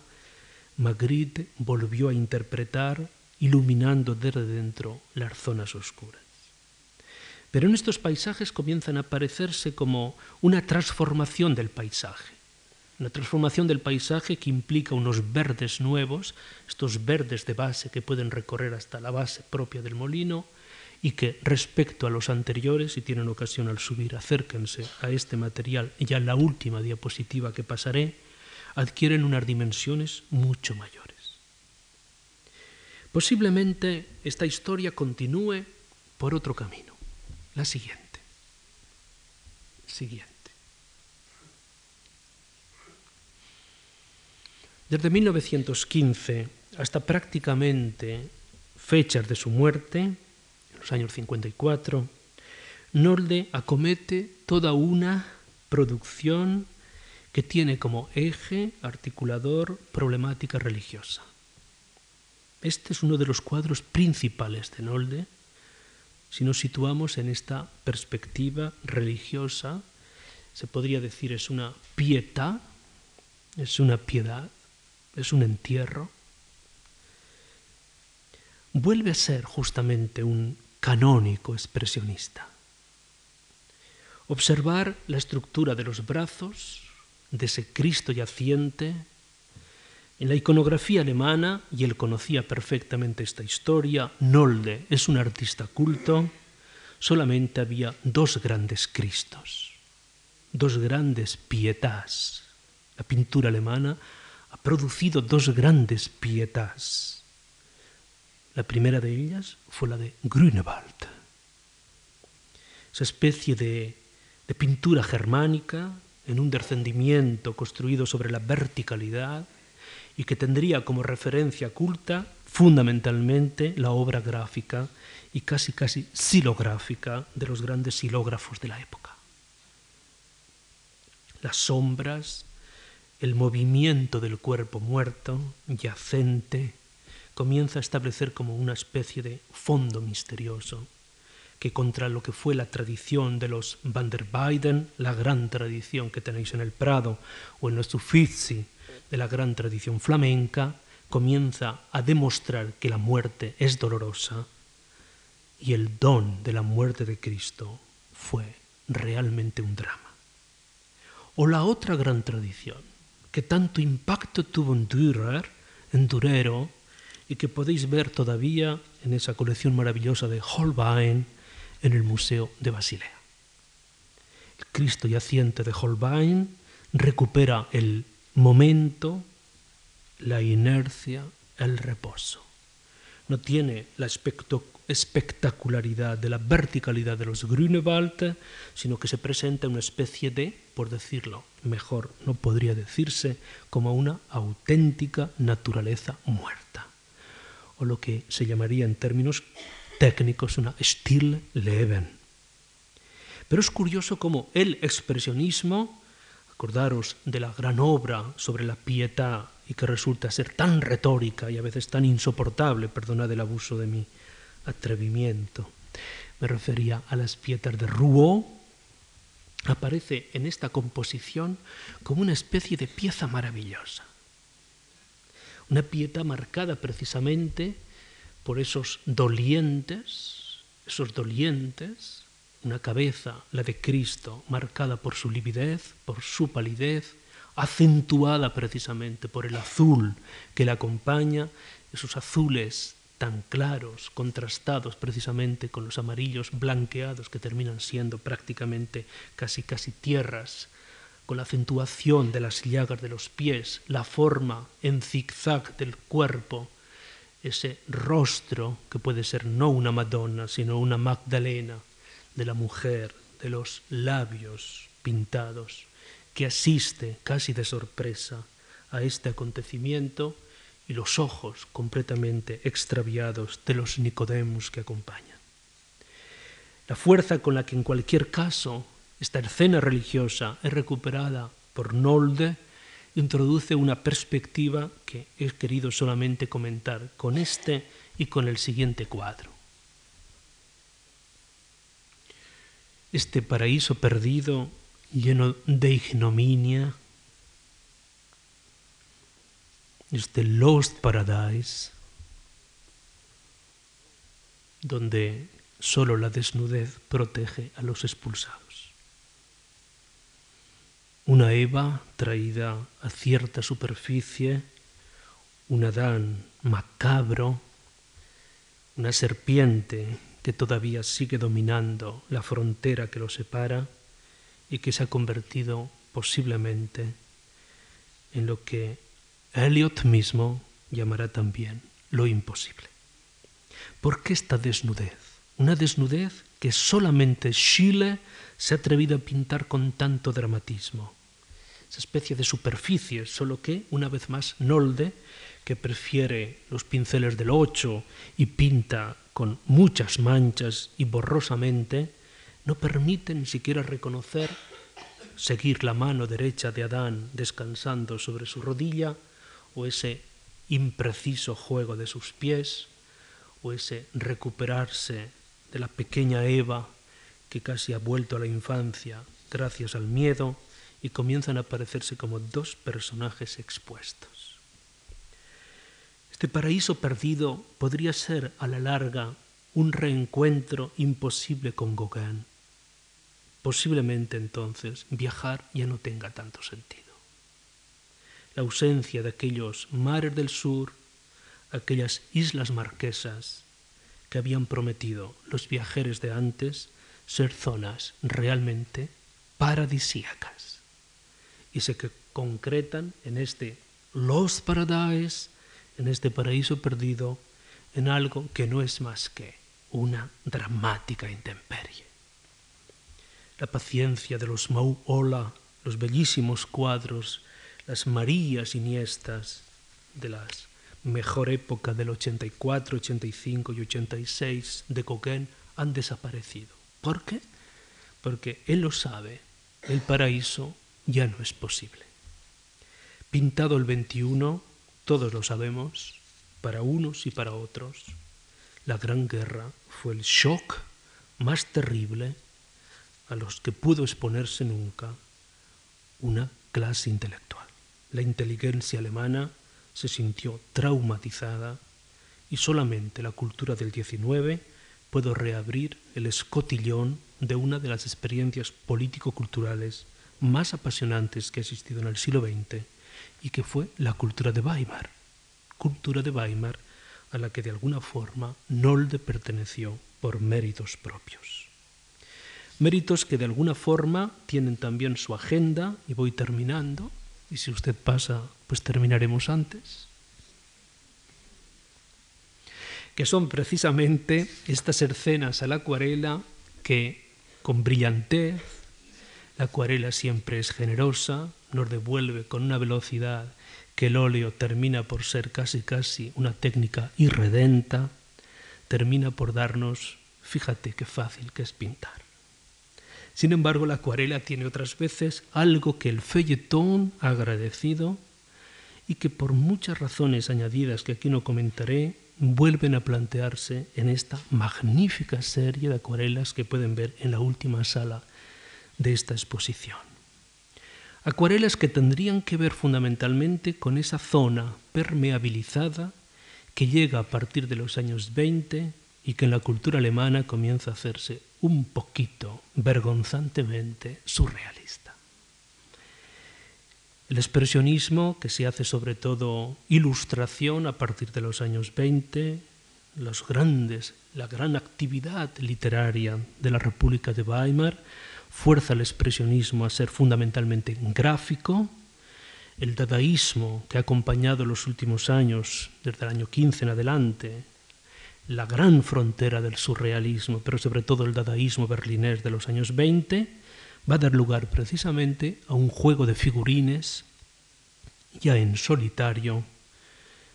Magritte volvió a interpretar iluminando desde dentro las zonas oscuras. Pero en estos paisajes comienzan a aparecerse como una transformación del paisaje, una transformación del paisaje que implica unos verdes nuevos, estos verdes de base que pueden recorrer hasta la base propia del molino, y que respecto a los anteriores, si tienen ocasión al subir, acérquense a este material, ya la última diapositiva que pasaré, adquieren unas dimensiones mucho mayores. Posiblemente esta historia continúe por otro camino, la siguiente. Siguiente. Desde 1915 hasta prácticamente fechas de su muerte, años 54, Nolde acomete toda una producción que tiene como eje articulador problemática religiosa. Este es uno de los cuadros principales de Nolde, si nos situamos en esta perspectiva religiosa, se podría decir es una pietà, es una piedad, es un entierro. Vuelve a ser justamente un canónico expresionista. Observar la estructura de los brazos de ese Cristo yaciente. En la iconografía alemana, y él conocía perfectamente esta historia, Nolde es un artista culto, solamente había dos grandes Cristos, dos grandes pietás. La pintura alemana ha producido dos grandes pietás la primera de ellas fue la de Grünewald, esa especie de pintura germánica en un descendimiento construido sobre la verticalidad y que tendría como referencia culta fundamentalmente la obra gráfica y casi casi silográfica de los grandes silógrafos de la época. Las sombras, el movimiento del cuerpo muerto, yacente, comienza a establecer como una especie de fondo misterioso que contra lo que fue la tradición de los Van der Weyden, la gran tradición que tenéis en el Prado, o en nuestro Uffizi, la gran tradición flamenca, comienza a demostrar que la muerte es dolorosa y el don de la muerte de Cristo fue realmente un drama. O la otra gran tradición, que tanto impacto tuvo en Dürer, en Durero, y que podéis ver todavía en esa colección maravillosa de Holbein en el Museo de Basilea. El Cristo yaciente de Holbein recupera el momento, la inercia, el reposo. No tiene la espectacularidad de la verticalidad de los Grünewald, sino que se presenta una especie de, por decirlo mejor, no podría decirse, como una auténtica naturaleza muerta o lo que se llamaría en términos técnicos una Leben. Pero es curioso cómo el expresionismo, acordaros de la gran obra sobre la pietà y que resulta ser tan retórica y a veces tan insoportable, perdonad el abuso de mi atrevimiento, me refería a las pietas de Rouault, aparece en esta composición como una especie de pieza maravillosa. Una pieta marcada precisamente por esos dolientes, esos dolientes, una cabeza, la de Cristo, marcada por su lividez, por su palidez, acentuada precisamente por el azul que la acompaña, esos azules tan claros, contrastados precisamente con los amarillos blanqueados que terminan siendo prácticamente casi casi tierras, con la acentuación de las llagas de los pies, la forma en zigzag del cuerpo, ese rostro que puede ser no una Madonna, sino una Magdalena de la mujer, de los labios pintados, que asiste casi de sorpresa a este acontecimiento y los ojos completamente extraviados de los Nicodemus que acompañan. La fuerza con la que en cualquier caso esta escena religiosa es recuperada por Nolde introduce una perspectiva que he querido solamente comentar con este y con el siguiente cuadro. Este paraíso perdido, lleno de ignominia, este Lost Paradise, donde solo la desnudez protege a los expulsados. Una Eva traída a cierta superficie, un Adán macabro, una serpiente que todavía sigue dominando la frontera que lo separa y que se ha convertido posiblemente en lo que Eliot mismo llamará también lo imposible. ¿Por qué esta desnudez? Una desnudez que solamente Chile se ha atrevido a pintar con tanto dramatismo. Esa especie de superficie, solo que, una vez más, Nolde, que prefiere los pinceles del ocho y pinta con muchas manchas y borrosamente, no permite ni siquiera reconocer, seguir la mano derecha de Adán descansando sobre su rodilla, o ese impreciso juego de sus pies, o ese recuperarse de la pequeña Eva que casi ha vuelto a la infancia gracias al miedo y comienzan a aparecerse como dos personajes expuestos. Este paraíso perdido podría ser a la larga un reencuentro imposible con Gauguin. Posiblemente entonces viajar ya no tenga tanto sentido. La ausencia de aquellos mares del sur, aquellas islas marquesas que habían prometido los viajeros de antes, ser zonas realmente paradisíacas y se concretan en este Lost Paradise, en este paraíso perdido, en algo que no es más que una dramática intemperie. La paciencia de los Mauola, los bellísimos cuadros, las Marías Iniestas de la mejor época del 84, 85 y 86 de Coquén han desaparecido. ¿Por qué? Porque Él lo sabe, el paraíso ya no es posible. Pintado el 21, todos lo sabemos, para unos y para otros, la Gran Guerra fue el shock más terrible a los que pudo exponerse nunca una clase intelectual. La inteligencia alemana se sintió traumatizada y solamente la cultura del 19 puedo reabrir el escotillón de una de las experiencias político-culturales más apasionantes que ha existido en el siglo XX y que fue la cultura de Weimar. Cultura de Weimar a la que de alguna forma Nolde perteneció por méritos propios. Méritos que de alguna forma tienen también su agenda, y voy terminando, y si usted pasa, pues terminaremos antes que son precisamente estas escenas a la acuarela que con brillantez, la acuarela siempre es generosa, nos devuelve con una velocidad que el óleo termina por ser casi casi una técnica irredenta, termina por darnos, fíjate qué fácil que es pintar. Sin embargo, la acuarela tiene otras veces algo que el feuilletón ha agradecido y que por muchas razones añadidas que aquí no comentaré, vuelven a plantearse en esta magnífica serie de acuarelas que pueden ver en la última sala de esta exposición. Acuarelas que tendrían que ver fundamentalmente con esa zona permeabilizada que llega a partir de los años 20 y que en la cultura alemana comienza a hacerse un poquito, vergonzantemente, surrealista. El expresionismo, que se hace sobre todo ilustración a partir de los años 20, los grandes, la gran actividad literaria de la República de Weimar, fuerza el expresionismo a ser fundamentalmente gráfico, el dadaísmo que ha acompañado los últimos años, desde el año 15 en adelante, la gran frontera del surrealismo, pero sobre todo el dadaísmo berlinés de los años 20, va a dar lugar precisamente a un juego de figurines, ya en solitario.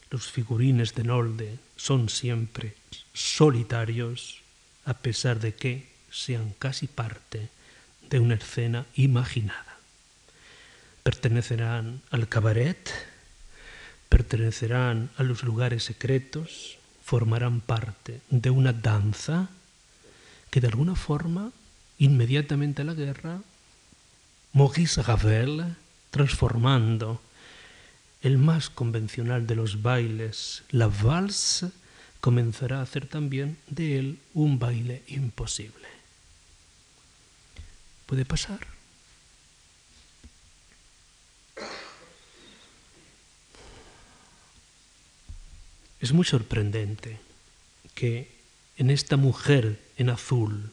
Los figurines de Nolde son siempre solitarios, a pesar de que sean casi parte de una escena imaginada. Pertenecerán al cabaret, pertenecerán a los lugares secretos, formarán parte de una danza que de alguna forma, inmediatamente a la guerra, Maurice Ravel, transformando el más convencional de los bailes, la valse, comenzará a hacer también de él un baile imposible. ¿Puede pasar? Es muy sorprendente que en esta mujer en azul,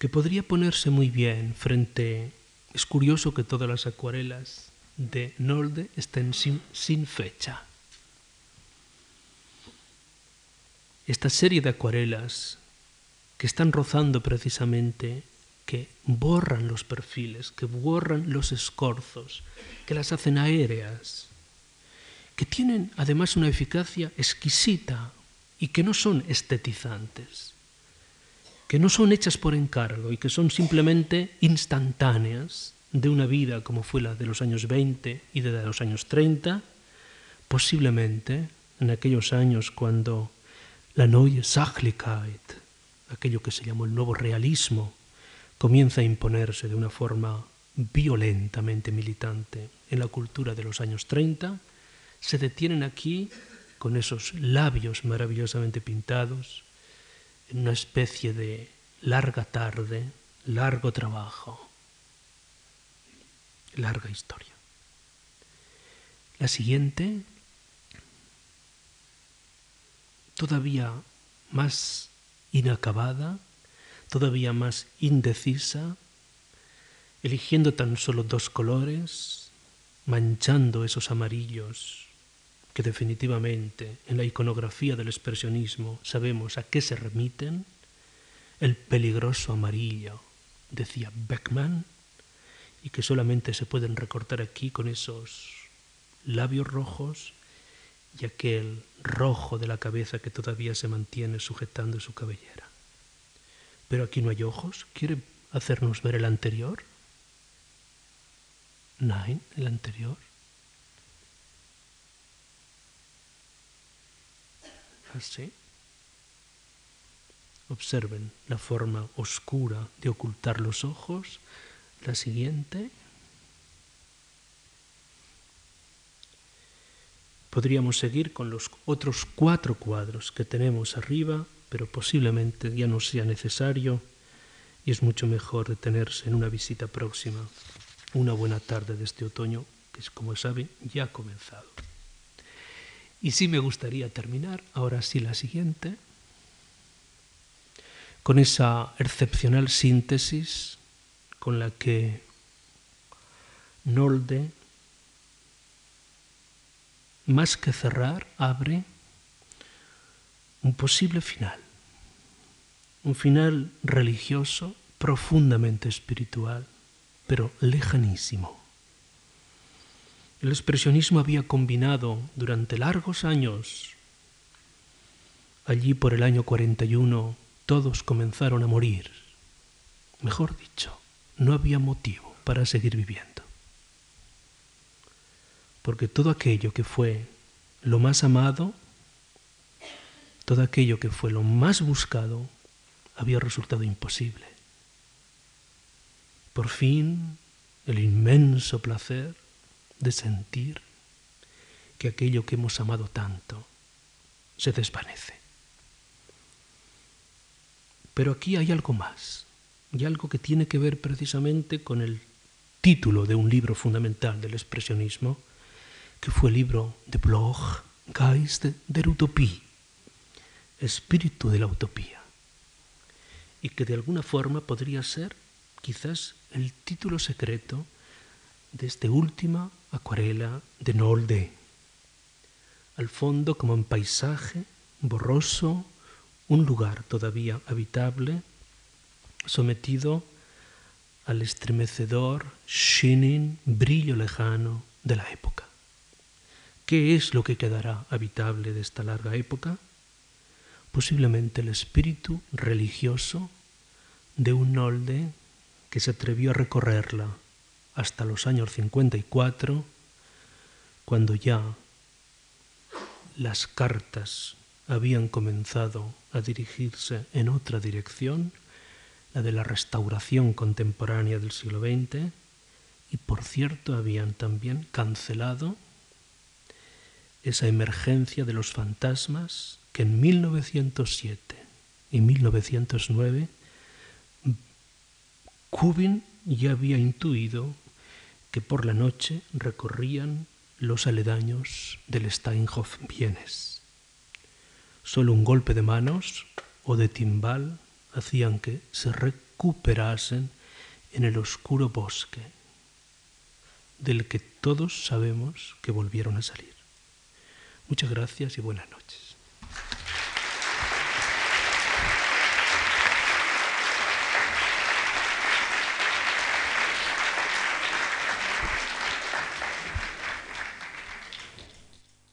que podría ponerse muy bien frente... Es curioso que todas las acuarelas de Nolde estén sin, sin fecha. Esta serie de acuarelas que están rozando precisamente, que borran los perfiles, que borran los escorzos, que las hacen aéreas, que tienen además una eficacia exquisita y que no son estetizantes, que no son hechas por encargo y que son simplemente instantáneas de una vida como fue la de los años 20 y de los años 30, posiblemente en aquellos años cuando la Neue Sachlichkeit, aquello que se llamó el nuevo realismo, comienza a imponerse de una forma violentamente militante en la cultura de los años 30, se detienen aquí con esos labios maravillosamente pintados, en una especie de larga tarde, largo trabajo, larga historia. La siguiente, todavía más inacabada, todavía más indecisa, eligiendo tan solo dos colores, manchando esos amarillos que definitivamente en la iconografía del expresionismo sabemos a qué se remiten, el peligroso amarillo, decía Beckman, y que solamente se pueden recortar aquí con esos labios rojos y aquel rojo de la cabeza que todavía se mantiene sujetando su cabellera. Pero aquí no hay ojos. ¿Quiere hacernos ver el anterior? Nine, el anterior. así. Observen la forma oscura de ocultar los ojos. La siguiente. Podríamos seguir con los otros cuatro cuadros que tenemos arriba, pero posiblemente ya no sea necesario y es mucho mejor detenerse en una visita próxima. Una buena tarde de este otoño, que es como saben ya ha comenzado. Y sí me gustaría terminar, ahora sí la siguiente, con esa excepcional síntesis con la que Nolde, más que cerrar, abre un posible final, un final religioso, profundamente espiritual, pero lejanísimo. El expresionismo había combinado durante largos años. Allí por el año 41 todos comenzaron a morir. Mejor dicho, no había motivo para seguir viviendo. Porque todo aquello que fue lo más amado, todo aquello que fue lo más buscado, había resultado imposible. Por fin, el inmenso placer de sentir que aquello que hemos amado tanto se desvanece. Pero aquí hay algo más, y algo que tiene que ver precisamente con el título de un libro fundamental del expresionismo, que fue el libro de Bloch, Geist der Utopie, Espíritu de la Utopía, y que de alguna forma podría ser quizás el título secreto de esta última acuarela de Nolde. Al fondo, como en paisaje, borroso, un lugar todavía habitable, sometido al estremecedor, shining, brillo lejano de la época. ¿Qué es lo que quedará habitable de esta larga época? Posiblemente el espíritu religioso de un Nolde que se atrevió a recorrerla hasta los años 54, cuando ya las cartas habían comenzado a dirigirse en otra dirección, la de la restauración contemporánea del siglo XX, y por cierto habían también cancelado esa emergencia de los fantasmas que en 1907 y 1909 Kubin ya había intuido que por la noche recorrían los aledaños del Steinhof Vienes. Solo un golpe de manos o de timbal hacían que se recuperasen en el oscuro bosque, del que todos sabemos que volvieron a salir. Muchas gracias y buenas noches.